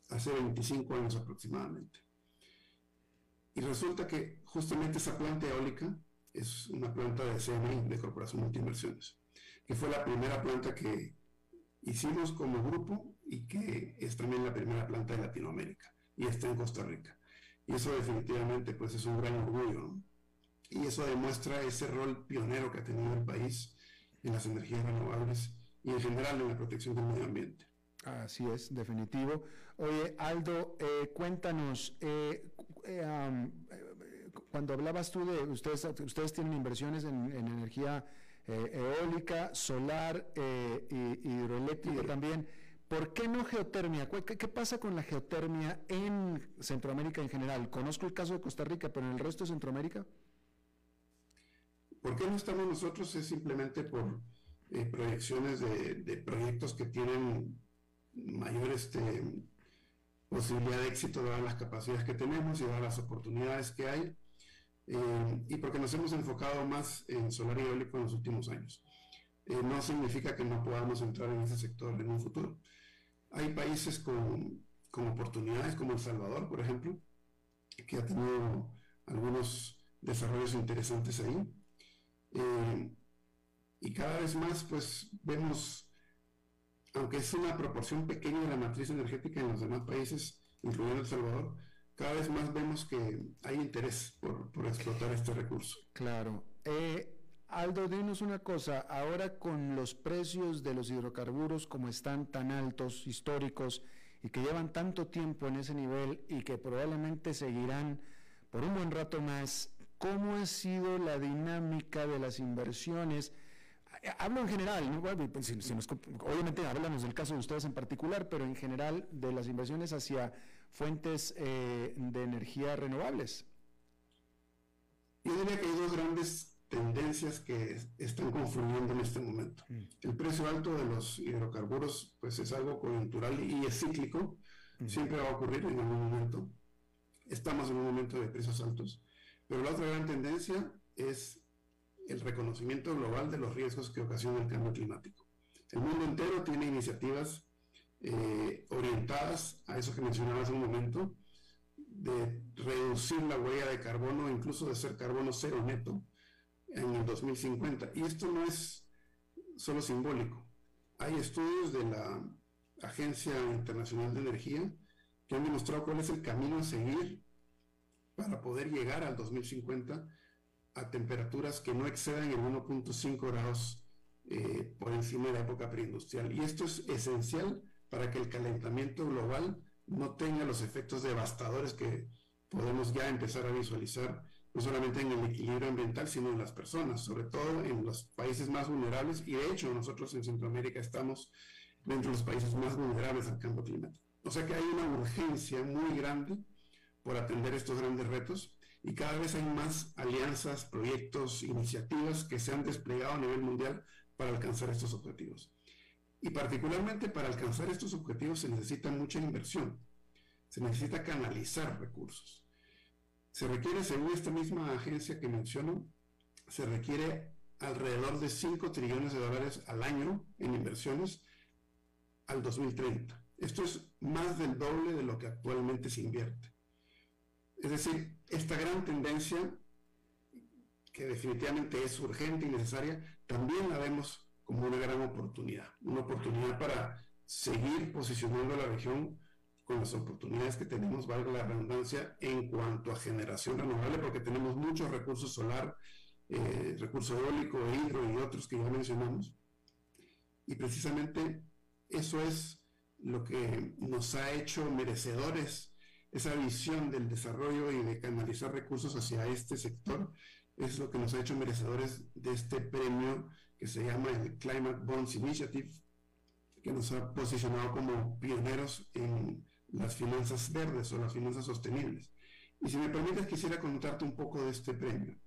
hace 25 años aproximadamente. Y resulta que justamente esa planta eólica es una planta de CMI, de Corporación Multiinversiones, que fue la primera planta que hicimos como grupo y que es también la primera planta de Latinoamérica y está en Costa Rica. Y eso definitivamente pues es un gran orgullo, Y eso demuestra ese rol pionero que ha tenido el país en las energías renovables y en general en la protección del medio ambiente. Así es, definitivo. Oye, Aldo, eh, cuéntanos, eh, eh, cuando hablabas tú de, ustedes, ustedes tienen inversiones en, energía eólica, solar y hidroeléctrica también. ¿Por qué no geotermia? ¿Qué, ¿Qué, pasa con la geotermia en Centroamérica en general? Conozco el caso de Costa Rica, pero en el resto de Centroamérica. ¿Por qué no estamos nosotros? Es simplemente por proyecciones de, de proyectos que tienen mayor este, posibilidad de éxito dadas las capacidades que tenemos y dadas las oportunidades que hay, eh, y porque nos hemos enfocado más en solar y eólico en los últimos años. Eh, no significa que no podamos entrar en ese sector en un futuro. Hay países con, con oportunidades, como El Salvador, por ejemplo, que ha tenido algunos desarrollos interesantes ahí. Eh, y cada vez más, pues, vemos aunque es una proporción pequeña de la matriz energética en los demás países, incluyendo El Salvador, cada vez más vemos que hay interés por, explotar este recurso. Claro. Eh, Aldo, dinos una cosa, ahora con los precios de los hidrocarburos como están tan altos, históricos, y que llevan tanto tiempo en ese nivel y que probablemente seguirán por un buen rato más, ¿cómo ha sido la dinámica de las inversiones? Hablo en general, pues, obviamente hablamos del caso de ustedes en particular, pero en general de las inversiones hacia fuentes eh, de energía renovables. Yo diría que hay dos grandes tendencias que están confluyendo en este momento. Mm. El precio alto de los hidrocarburos pues es algo coyuntural y es cíclico, mm. siempre va a ocurrir en algún momento. Estamos en un momento de precios altos, pero la otra gran tendencia es el reconocimiento global de los riesgos que ocasiona el cambio climático. El mundo entero tiene iniciativas eh, orientadas a eso que mencionaba hace un momento, de reducir la huella de carbono, incluso de ser carbono cero neto en el 2050. Y esto no es solo simbólico. Hay estudios de la Agencia Internacional de Energía que han demostrado cuál es el camino a seguir para poder llegar al 2050 a temperaturas que no excedan el 1.5 grados eh, por encima de la época preindustrial. Y esto es esencial para que el calentamiento global no tenga los efectos devastadores que podemos ya empezar a visualizar, no solamente en el equilibrio ambiental, sino en las personas, sobre todo en los países más vulnerables. Y de hecho, nosotros en Centroamérica estamos dentro de los países más vulnerables al cambio climático. O sea que hay una urgencia muy grande por atender estos grandes retos y cada vez hay más alianzas, proyectos, iniciativas que se han desplegado a nivel mundial para alcanzar estos objetivos. Y particularmente para alcanzar estos objetivos se necesita mucha inversión, se necesita canalizar recursos. Se requiere, según esta misma agencia que menciono, se requiere alrededor de 5 trillones de dólares al año en inversiones al 2030. Esto es más del doble de lo que actualmente se invierte. Es decir, esta gran tendencia, que definitivamente es urgente y necesaria, también la vemos como una gran oportunidad, una oportunidad para seguir posicionando a la región con las oportunidades que tenemos, valga la redundancia, en cuanto a generación renovable, porque tenemos muchos recursos solar, eh, recurso eólico, e hidro y otros que ya mencionamos. Y precisamente eso es lo que nos ha hecho merecedores, esa visión del desarrollo y de canalizar recursos hacia este sector, es lo que nos ha hecho merecedores de este premio que se llama el Climate Bonds Initiative, que nos ha posicionado como pioneros en las finanzas verdes o las finanzas sostenibles. Y si me permites, quisiera contarte un poco de este premio.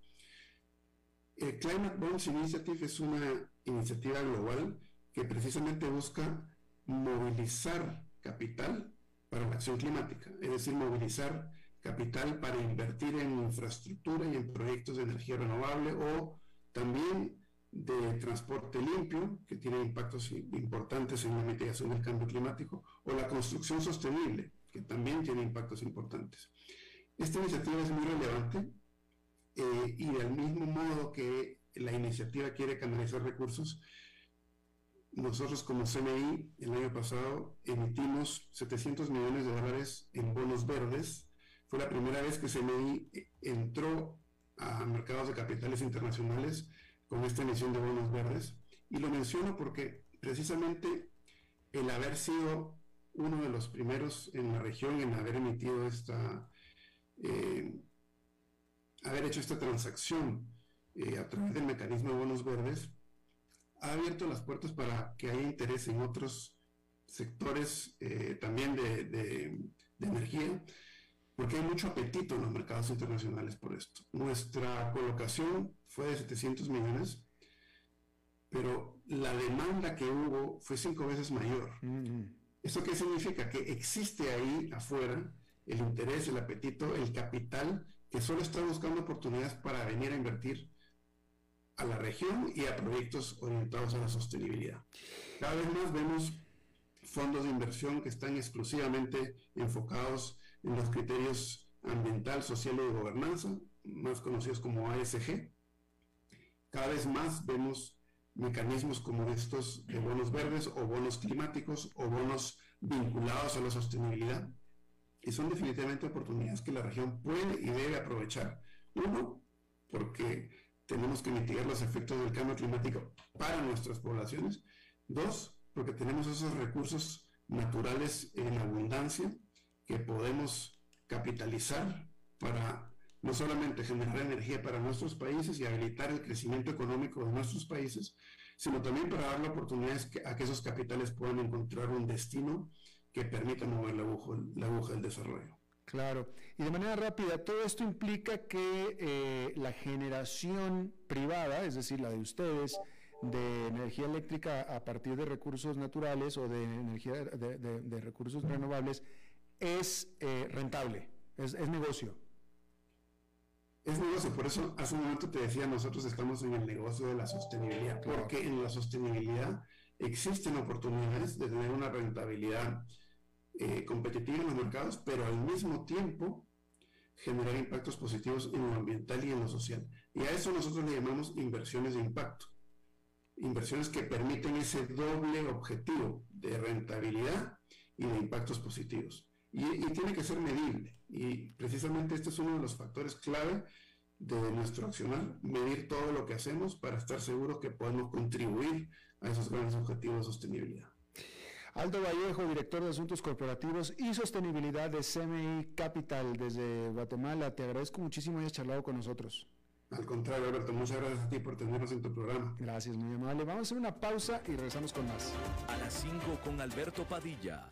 El Climate Bonds Initiative es una iniciativa global que precisamente busca movilizar capital para la acción climática, es decir, movilizar capital para invertir en infraestructura y en proyectos de energía renovable o también de transporte limpio, que tiene impactos importantes en la mitigación del cambio climático, o la construcción sostenible, que también tiene impactos importantes. Esta iniciativa es muy relevante eh, y del mismo modo que la iniciativa quiere canalizar recursos, nosotros como CNI el año pasado emitimos 700 millones de dólares en bonos verdes. Fue la primera vez que CNI entró a mercados de capitales internacionales con esta emisión de bonos verdes. Y lo menciono porque precisamente el haber sido uno de los primeros en la región en haber emitido esta, eh, haber hecho esta transacción eh, a través del mecanismo de bonos verdes, ha abierto las puertas para que haya interés en otros sectores eh, también de, de, energía, porque hay mucho apetito en los mercados internacionales por esto. Nuestra colocación fue de 700 millones, pero la demanda que hubo fue cinco veces mayor. ¿Eso qué significa? Que existe ahí afuera el interés, el apetito, el capital que solo está buscando oportunidades para venir a invertir a la región y a proyectos orientados a la sostenibilidad. Cada vez más vemos fondos de inversión que están exclusivamente enfocados en los criterios ambiental, social y de gobernanza, más conocidos como ASG, cada vez más vemos mecanismos como estos de bonos verdes o bonos climáticos o bonos vinculados a la sostenibilidad. Y son definitivamente oportunidades que la región puede y debe aprovechar. Uno, porque tenemos que mitigar los efectos del cambio climático para nuestras poblaciones. Dos, porque tenemos esos recursos naturales en abundancia que podemos capitalizar para no solamente generar energía para nuestros países y habilitar el crecimiento económico de nuestros países, sino también para dar la oportunidad a que esos capitales puedan encontrar un destino que permita mover la aguja, la aguja del desarrollo. Claro, y de manera rápida, todo esto implica que eh, la generación privada, es decir, la de ustedes, de energía eléctrica a partir de recursos naturales o de energía de, recursos renovables, es eh, rentable, es, es negocio es negocio, por eso hace un momento te decía, nosotros estamos en el negocio de la sostenibilidad, porque en la sostenibilidad existen oportunidades de tener una rentabilidad eh, competitiva en los mercados, pero al mismo tiempo generar impactos positivos en lo ambiental y en lo social. Y a eso nosotros le llamamos inversiones de impacto. Inversiones que permiten ese doble objetivo de rentabilidad y de impactos positivos y, tiene que ser medible. Y precisamente este es uno de los factores clave de nuestro accionar, medir todo lo que hacemos para estar seguros que podemos contribuir a esos grandes objetivos de sostenibilidad. Aldo Vallejo, director de Asuntos Corporativos y Sostenibilidad de CMI Capital desde Guatemala, te agradezco muchísimo que hayas charlado con nosotros. Al contrario, Alberto, muchas gracias a ti por tenernos en tu programa. Gracias, muy amable. Vamos a hacer una pausa y regresamos con más. A las 5 con Alberto Padilla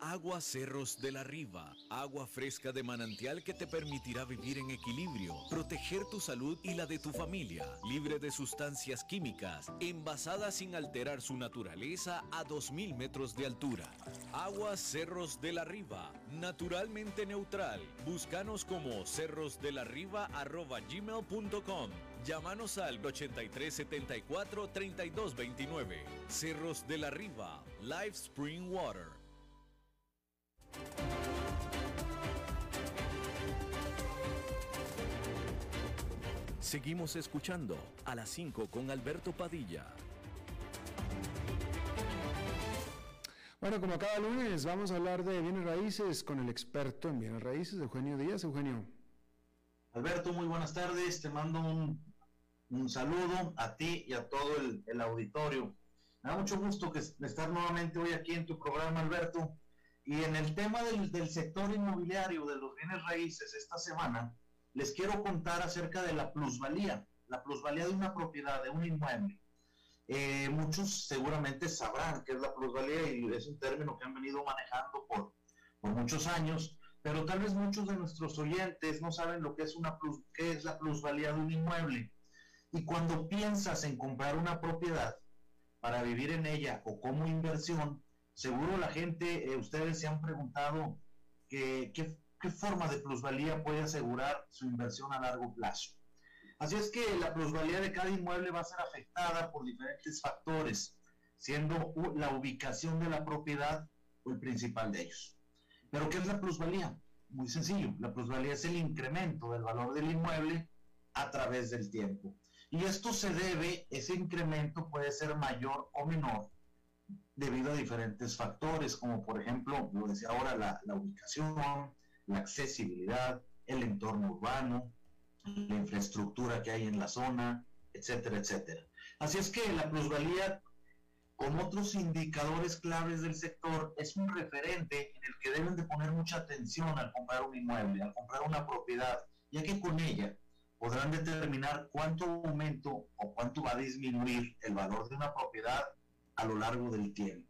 agua Cerros de la Riva, agua fresca de manantial que te permitirá vivir en equilibrio, proteger tu salud y la de tu familia, libre de sustancias químicas, envasada sin alterar su naturaleza a 2.000 metros de altura. Agua Cerros de la Riva, naturalmente neutral. Búscanos como cerrosdelarriba.gmail.com Llámanos al 8374-3229. Cerros de la Riva, Live Spring Water. Seguimos escuchando a las 5 con Alberto Padilla. Bueno, como cada lunes vamos a hablar de bienes raíces con el experto en bienes raíces, Eugenio Díaz. Eugenio. Alberto, muy buenas tardes. Te mando un un saludo a ti y a todo el, auditorio. Me da mucho gusto que estar nuevamente hoy aquí en tu programa, Alberto. Y en el tema del, sector inmobiliario, de los bienes raíces, esta semana, les quiero contar acerca de la plusvalía, la plusvalía de una propiedad, de un inmueble. Eh, muchos seguramente sabrán qué es la plusvalía y es un término que han venido manejando por, por muchos años, pero tal vez muchos de nuestros oyentes no saben lo que es, una plus, qué es la plusvalía de un inmueble. Y cuando piensas en comprar una propiedad para vivir en ella o como inversión, seguro la gente, eh, ustedes se han preguntado qué forma de plusvalía puede asegurar su inversión a largo plazo. Así es que la plusvalía de cada inmueble va a ser afectada por diferentes factores, siendo la ubicación de la propiedad el principal de ellos. Pero ¿qué es la plusvalía? Muy sencillo, la plusvalía es el incremento del valor del inmueble a través del tiempo. Y esto se debe, ese incremento puede ser mayor o menor debido a diferentes factores, como por ejemplo, lo decía ahora, la, ubicación, la accesibilidad, el entorno urbano, la infraestructura que hay en la zona, etcétera, etcétera. Así es que la plusvalía, como otros indicadores claves del sector, es un referente en el que deben de poner mucha atención al comprar un inmueble, al comprar una propiedad, ya que con ella podrán determinar cuánto aumento o cuánto va a disminuir el valor de una propiedad a lo largo del tiempo.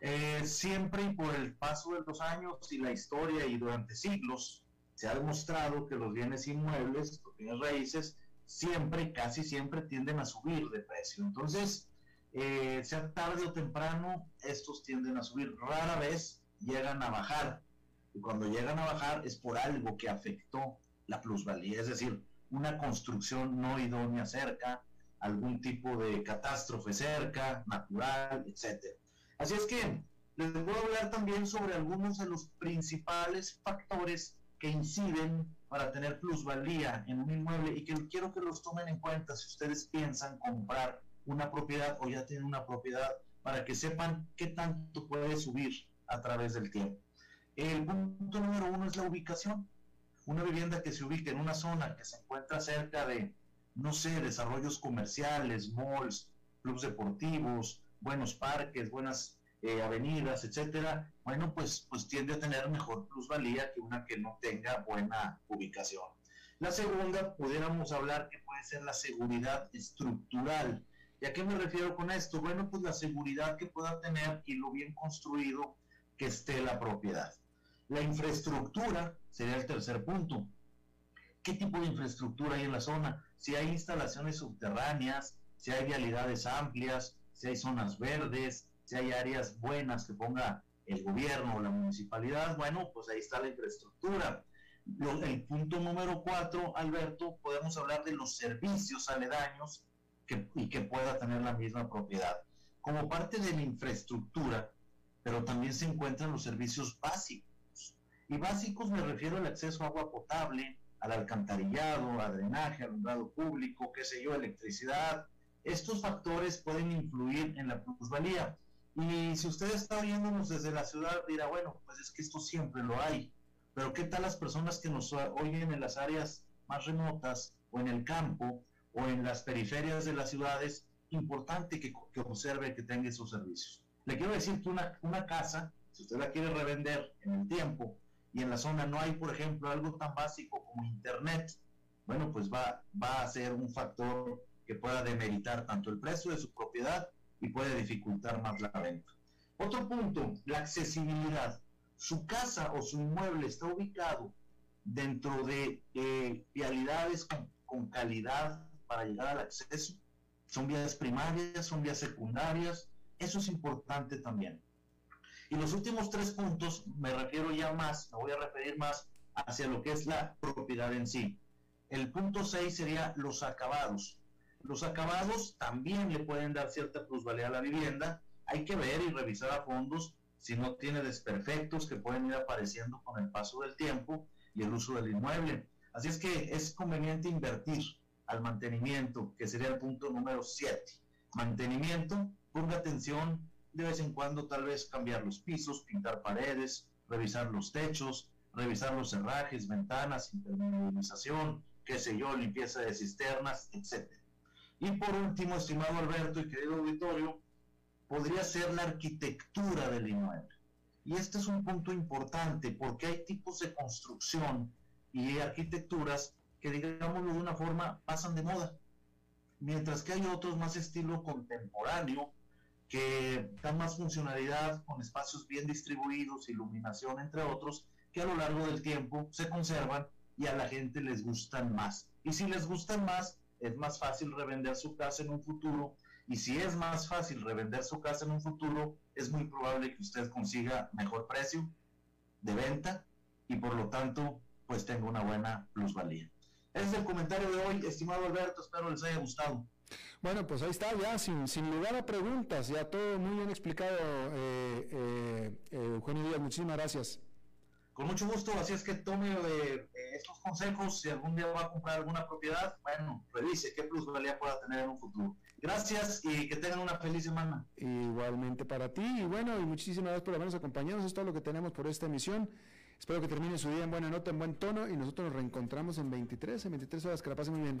Eh, siempre y por el paso de los años y la historia y durante siglos, se ha demostrado que los bienes inmuebles, los bienes raíces, siempre, casi siempre tienden a subir de precio. Entonces, eh, sea tarde o temprano, estos tienden a subir. Rara vez llegan a bajar. Y cuando llegan a bajar es por algo que afectó la plusvalía. Es decir, una construcción no idónea cerca, algún tipo de catástrofe cerca, natural, etc. Así es que les voy a hablar también sobre algunos de los principales factores que inciden para tener plusvalía en un inmueble y que quiero que los tomen en cuenta si ustedes piensan comprar una propiedad o ya tienen una propiedad para que sepan qué tanto puede subir a través del tiempo. El punto número uno es la ubicación una vivienda que se ubique en una zona que se encuentra cerca de, no sé, desarrollos comerciales, malls, clubes deportivos, buenos parques, buenas eh, avenidas, etcétera, bueno, pues, pues tiende a tener mejor plusvalía que una que no tenga buena ubicación. La segunda, pudiéramos hablar que puede ser la seguridad estructural. ¿Y a qué me refiero con esto? Bueno, pues la seguridad que pueda tener y lo bien construido que esté la propiedad. La infraestructura sería el tercer punto. ¿Qué tipo de infraestructura hay en la zona? Si hay instalaciones subterráneas, si hay vialidades amplias, si hay zonas verdes, si hay áreas buenas que ponga el gobierno o la municipalidad, bueno, pues ahí está la infraestructura. el punto número cuatro, Alberto, podemos hablar de los servicios aledaños y que pueda tener la misma propiedad. Como parte de la infraestructura, pero también se encuentran los servicios básicos y básicos me refiero al acceso a agua potable, al alcantarillado, a drenaje, alumbrado público, qué sé yo, electricidad. Estos factores pueden influir en la plusvalía. Y si usted está oyéndonos desde la ciudad, dirá, bueno, pues es que esto siempre lo hay. Pero ¿qué tal las personas que nos oyen en las áreas más remotas, o en el campo o en las periferias de las ciudades, importante que, que observe que tenga esos servicios. Le quiero decir que una, una casa, si usted la quiere revender en el tiempo y en la zona no hay, por ejemplo, algo tan básico como internet, bueno, pues va, va a ser un factor que pueda demeritar tanto el precio de su propiedad y puede dificultar más la venta. Otro punto, la accesibilidad. Su casa o su inmueble está ubicado dentro de eh, vialidades con, con calidad para llegar al acceso. Son vías primarias, son vías secundarias. Eso es importante también. Y los últimos tres puntos me refiero ya más, me voy a referir más hacia lo que es la propiedad en sí. El punto 6 sería los acabados. Los acabados también le pueden dar cierta plusvalía a la vivienda. Hay que ver y revisar a fondos si no tiene desperfectos que pueden ir apareciendo con el paso del tiempo y el uso del inmueble. Así es que es conveniente invertir al mantenimiento, que sería el punto número 7. Mantenimiento, ponga atención, de vez en cuando tal vez cambiar los pisos, pintar paredes, revisar los techos, revisar los cerrajes, ventanas, impermeabilización, qué sé yo, limpieza de cisternas, etc. Y por último, estimado Alberto y querido auditorio, podría ser la arquitectura del inmueble. Y este es un punto importante porque hay tipos de construcción y arquitecturas que, digámoslo de una forma, pasan de moda, mientras que hay otros más estilo contemporáneo que dan más funcionalidad con espacios bien distribuidos, iluminación, entre otros, que a lo largo del tiempo se conservan y a la gente les gustan más. Y si les gustan más, es más fácil revender su casa en un futuro. Y si es más fácil revender su casa en un futuro, es muy probable que usted consiga mejor precio de venta y por lo tanto, pues tenga una buena plusvalía. Ese es el comentario de hoy, estimado Alberto, espero les haya gustado. Bueno, pues ahí está, ya sin, sin lugar a preguntas, ya todo muy bien explicado, eh, eh, eh Eugenio Díaz, muchísimas gracias. Con mucho gusto, así es que tome eh, estos consejos, si algún día va a comprar alguna propiedad, bueno, revise qué plusvalía pueda tener en un futuro. Gracias y que tengan una feliz semana. Igualmente para ti, y bueno, y muchísimas gracias por habernos acompañado, eso es todo lo que tenemos por esta emisión. Espero que termine su día en buena nota, en buen tono, y nosotros nos reencontramos en 23, en 23 horas, que la pasen muy bien.